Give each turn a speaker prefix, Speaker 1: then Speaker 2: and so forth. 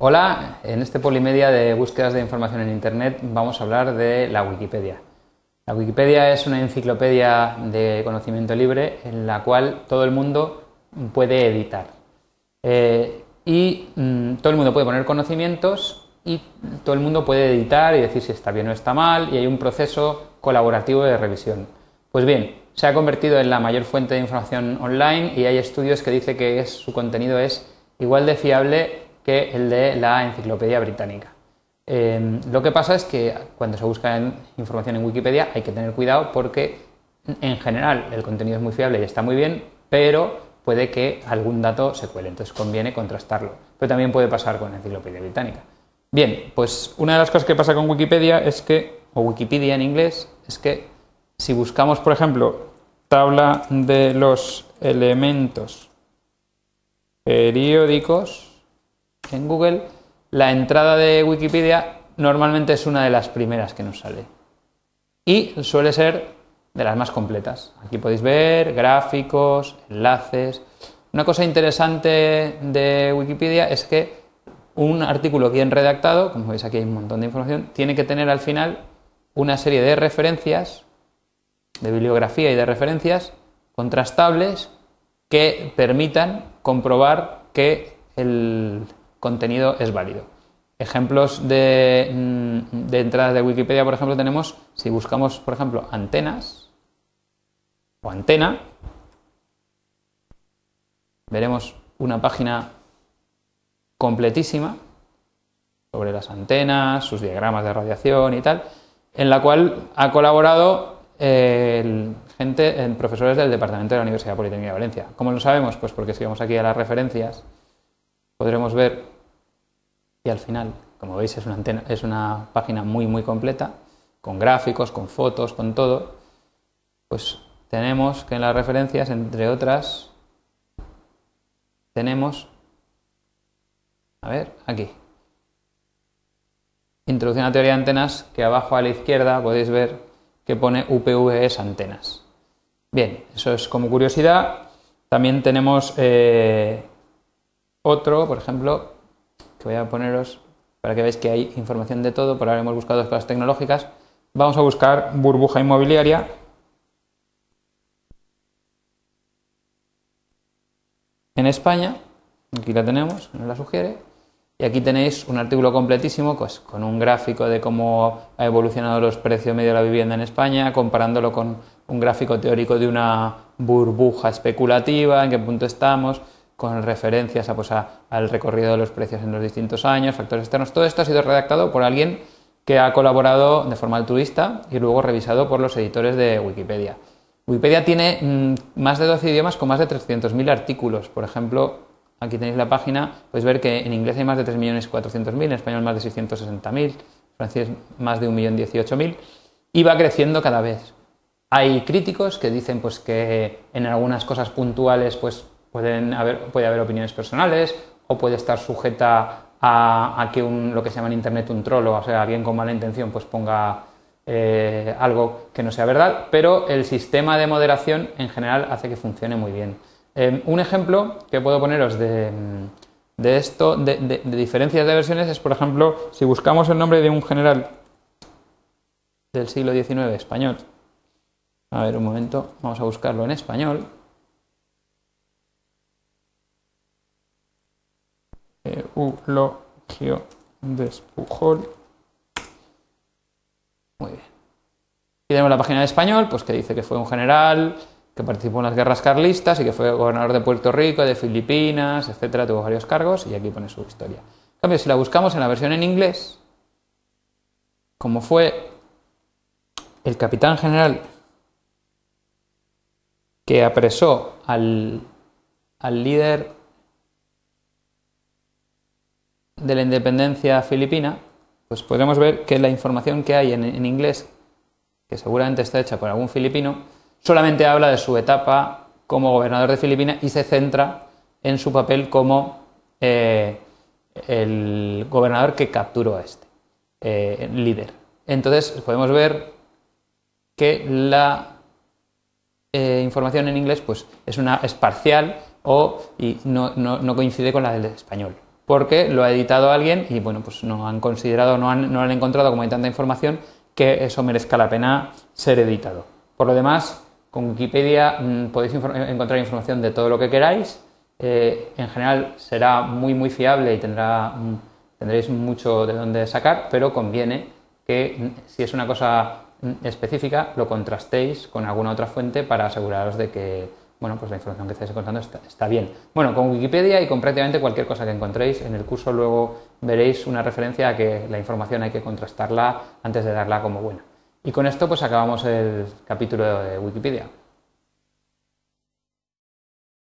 Speaker 1: Hola, en este polimedia de búsquedas de información en Internet vamos a hablar de la Wikipedia. La Wikipedia es una enciclopedia de conocimiento libre en la cual todo el mundo puede editar. Eh, y mm, todo el mundo puede poner conocimientos y todo el mundo puede editar y decir si está bien o está mal y hay un proceso colaborativo de revisión. Pues bien, se ha convertido en la mayor fuente de información online y hay estudios que dicen que su contenido es igual de fiable que el de la enciclopedia británica. Em, lo que pasa es que cuando se busca información en Wikipedia hay que tener cuidado porque en general el contenido es muy fiable y está muy bien, pero puede que algún dato se cuele, entonces conviene contrastarlo. Pero también puede pasar con la enciclopedia británica. Bien, pues una de las cosas que pasa con Wikipedia es que, o Wikipedia en inglés, es que si buscamos, por ejemplo, tabla de los elementos periódicos, en Google, la entrada de Wikipedia normalmente es una de las primeras que nos sale. Y suele ser de las más completas. Aquí podéis ver gráficos, enlaces. Una cosa interesante de Wikipedia es que un artículo bien redactado, como veis aquí hay un montón de información, tiene que tener al final una serie de referencias, de bibliografía y de referencias contrastables que permitan comprobar que el, contenido es válido. Ejemplos de, mm, de entradas de Wikipedia, por ejemplo, tenemos, si buscamos, por ejemplo, antenas o antena, veremos una página completísima sobre las antenas, sus diagramas de radiación y tal, en la cual ha colaborado eh, gente, profesores del Departamento de la Universidad Politécnica de Valencia. ¿Cómo lo sabemos? Pues porque si vamos aquí a las referencias, podremos ver, y al final, como veis, es una, es una página muy, muy completa, con gráficos, con fotos, con todo, pues tenemos que en las referencias, entre otras, tenemos, a ver, aquí, Introducción a teoría de antenas, que abajo a la izquierda podéis ver que pone UPVs antenas. Bien, eso es como curiosidad. También tenemos eh, otro, por ejemplo, que voy a poneros para que veáis que hay información de todo, por ahora hemos buscado dos cosas tecnológicas. Vamos a buscar burbuja inmobiliaria. En España, aquí la tenemos, nos la sugiere, y aquí tenéis un artículo completísimo pues, con un gráfico de cómo ha evolucionado los precios medio de la vivienda en España, comparándolo con un gráfico teórico de una burbuja especulativa, en qué punto estamos, con referencias a, pues, al recorrido de los precios en los distintos años, factores externos. Todo esto ha sido redactado por alguien que ha colaborado de forma altruista y luego revisado por los editores de Wikipedia. Wikipedia tiene mm, más de 12 idiomas con más de 300.000 artículos. Por ejemplo, aquí tenéis la página, podéis ver que en inglés hay más de 3.400.000, en español más de 660.000, en francés más de 1.018.000 y va creciendo cada vez. Hay críticos que dicen pues, que en algunas cosas puntuales pues, Puede haber opiniones personales o puede estar sujeta a, que un, lo que se llama en Internet un troll o sea, alguien con mala intención pues ponga eh, algo que no sea verdad, pero el sistema de moderación en general hace que funcione muy bien. Eh, un ejemplo que puedo poneros de, de esto, de, de, diferencias de versiones, es por ejemplo, si buscamos el nombre de un general del siglo XIX español, a ver un momento, vamos a buscarlo en español. Eulogio Despujol. Muy bien. Y tenemos la página de español, pues que dice que fue un general que participó en las guerras carlistas y que fue gobernador de Puerto Rico, de Filipinas, etcétera, tuvo varios cargos y aquí pone su historia. En cambio, si la buscamos en la versión en inglés, como fue el capitán general que apresó al, al líder de la independencia filipina, pues podremos ver que la información que hay en, inglés, que seguramente está hecha por algún filipino, solamente habla de su etapa como gobernador de Filipinas y se centra en su papel como eh, el gobernador que capturó a este eh, líder. Entonces podemos ver que la eh, información en inglés pues, es, una, es parcial o y no coincide con la del español. Porque lo ha editado alguien y bueno, pues no han considerado, no han, no han encontrado como hay tanta información que eso merezca la pena ser editado. Por lo demás, con Wikipedia mm, podéis encontrar información de todo lo que queráis. Eh, en general será muy muy fiable y tendrá, mm, tendréis mucho de dónde sacar, pero conviene que mm, si es una cosa específica lo contrastéis con alguna otra fuente para aseguraros de que bueno, pues la información que estáis encontrando está, bien. Bueno, con Wikipedia y con prácticamente cualquier cosa que encontréis en el curso luego veréis una referencia a que la información hay que contrastarla antes de darla como buena. Y con esto pues acabamos el capítulo de Wikipedia.